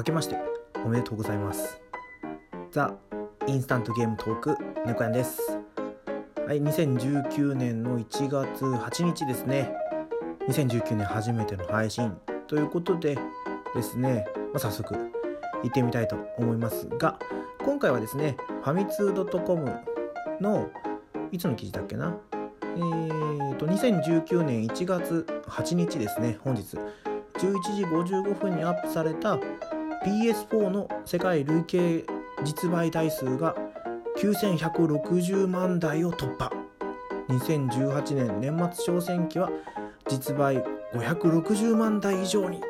明けましておめでとうございます。ザ・インスタントゲームトーク猫やんです。はい2019年の1月8日ですね。2019年初めての配信。ということでですね、まあ、早速行ってみたいと思いますが今回はですねファミツー .com のいつの記事だっけな？えーと2019年1月8日ですね本日。11時55分にアップされた PS4 の世界累計実売台数が9160万台を突破。2018年年末小選挙は実売560万台以上に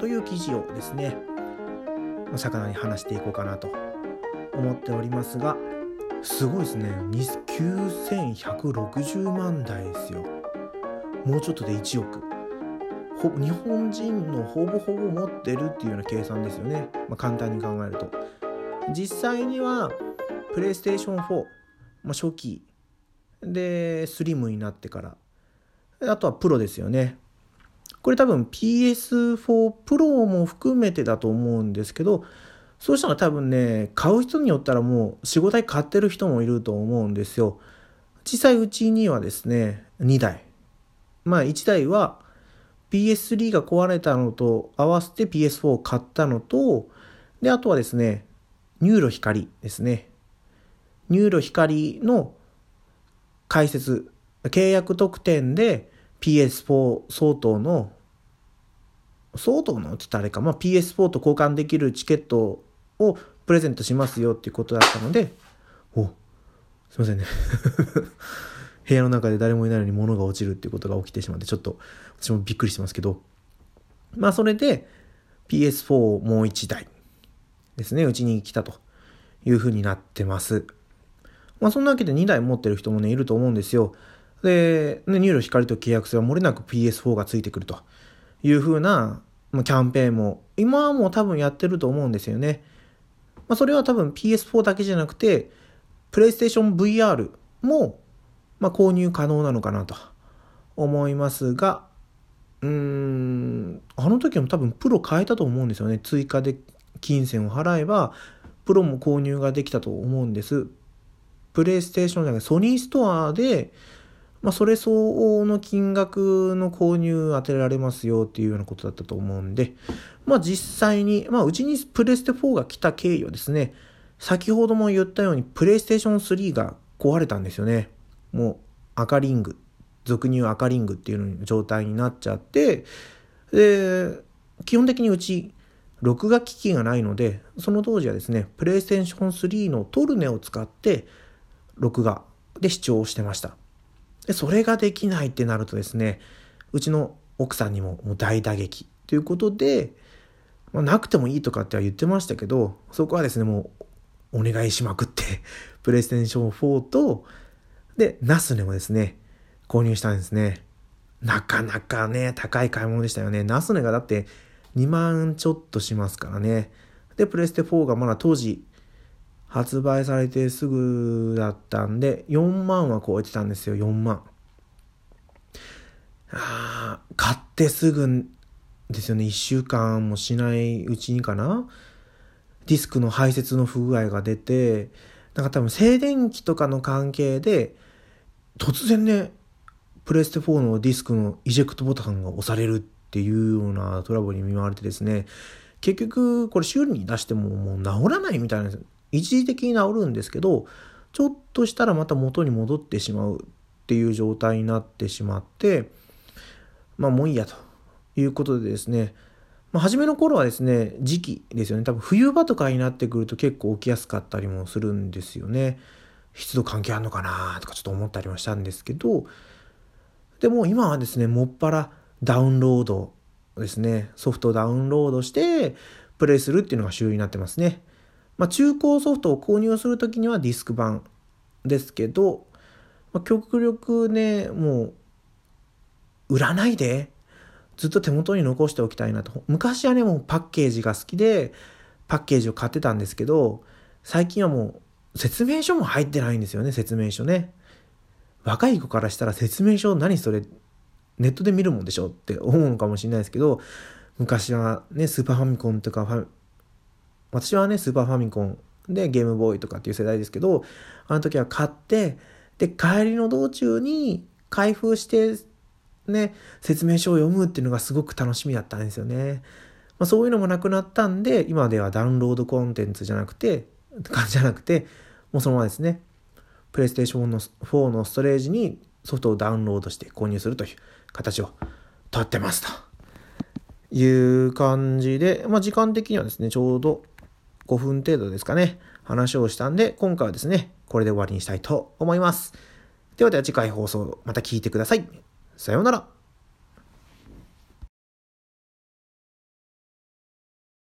という記事をですね魚に話していこうかなと思っておりますがすごいですね。9160万台ですよ。もうちょっとで1億。日本人のほぼほぼ持ってるっていうような計算ですよね、まあ、簡単に考えると。実際にはプレイステーション4、まあ、初期。でスリムになってから。あとはプロですよね。これ多分 PS4 プロも含めてだと思うんですけどそうしたら多分ね買う人によったらもう45台買ってる人もいると思うんですよ。実際うちにはですね2台。まあ1台は PS3 が壊れたのと合わせて PS4 を買ったのと、で、あとはですね、 NURO 光ですね。 NURO 光の開設、契約特典で PS4 相当の、相当のって言ったあれか、まあ、PS4 と交換できるチケットをプレゼントしますよっていうことだったので、お、すいませんね部屋の中で誰もいないのに物が落ちるっていうことが起きてしまってちょっと私もびっくりしてますけどまあそれで PS4 をもう1台ですねうちに来たというふうになってます。まあそんなわけで2台持ってる人もねいると思うんですよ。で、ね、 NURO 光と契約すれば漏れなく PS4 がついてくるというふうな、ま、キャンペーンも今はもう多分やってると思うんですよね。まあそれは多分 PS4 だけじゃなくてプレイステーション VR もまあ、購入可能なのかなと思いますが、うーん、あの時も多分プロ変えたと思うんですよね。追加で金銭を払えば、プロも購入ができたと思うんです。プレイステーションじゃない、ソニーストアで、まあ、それ相応の金額の購入当てられますよっていうようなことだったと思うんで、まあ実際に、まあうちにプレステ4が来た経緯はですね、先ほども言ったようにプレイステーション3が壊れたんですよね。もう赤リング俗に言う赤リングっていう状態になっちゃってで基本的にうち録画機器がないのでその当時はですねプレイステーション3のトルネを使って録画で視聴してました。でそれができないってなるとですねうちの奥さんにももう大打撃。ということで、まあ、なくてもいいとかっては言ってましたけどそこはですねもうお願いしまくって プレイステーション4とで、ナスネもですね、購入したんですね。なかなかね、高い買い物でしたよね。ナスネがだって2万ちょっとしますからね。で、プレステ4がまだ当時発売されてすぐだったんで、4万は超えてたんですよ、4万。あ買ってすぐですよね、1週間もしないうちにかな。ディスクの排泄の不具合が出て、なんか多分静電気とかの関係で、突然ね、プレステ4のディスクのイジェクトボタンが押されるっていうようなトラブルに見舞われてですね、結局これ修理に出してももう治らないみたいな一時的に治るんですけど、ちょっとしたらまた元に戻ってしまうっていう状態になってしまって、まあもういいやということでですね、まあ、初めの頃はですね、時期ですよね。多分冬場とかになってくると結構起きやすかったりもするんですよね。湿度関係あるのかなとかちょっと思ったりもしたんですけどでも今はですねもっぱらダウンロードですねソフトをダウンロードしてプレイするっていうのが主流になってますね。まあ、中古ソフトを購入する時にはディスク版ですけど、まあ、極力ねもう売らないでずっと手元に残しておきたいなと昔はねもうパッケージが好きでパッケージを買ってたんですけど最近はもう説明書も入ってないんですよね、説明書ね。若い子からしたら説明書何それネットで見るもんでしょって 思うのかもしれないですけど、昔はね、スーパーファミコンとか私はね、スーパーファミコンでゲームボーイとかっていう世代ですけど、あの時は買って、で、帰りの道中に開封して、ね、説明書を読むっていうのがすごく楽しみだったんですよね。まあ、そういうのもなくなったんで、今ではダウンロードコンテンツじゃなくて、じゃなくて、もうそのままですね、プレイステーションの4のストレージにソフトをダウンロードして購入するという形をとってますという感じで、まあ、時間的にはですね、ちょうど5分程度ですかね、話をしたんで、今回はですね、これで終わりにしたいと思います。ではでは次回放送また聞いてください。さようなら。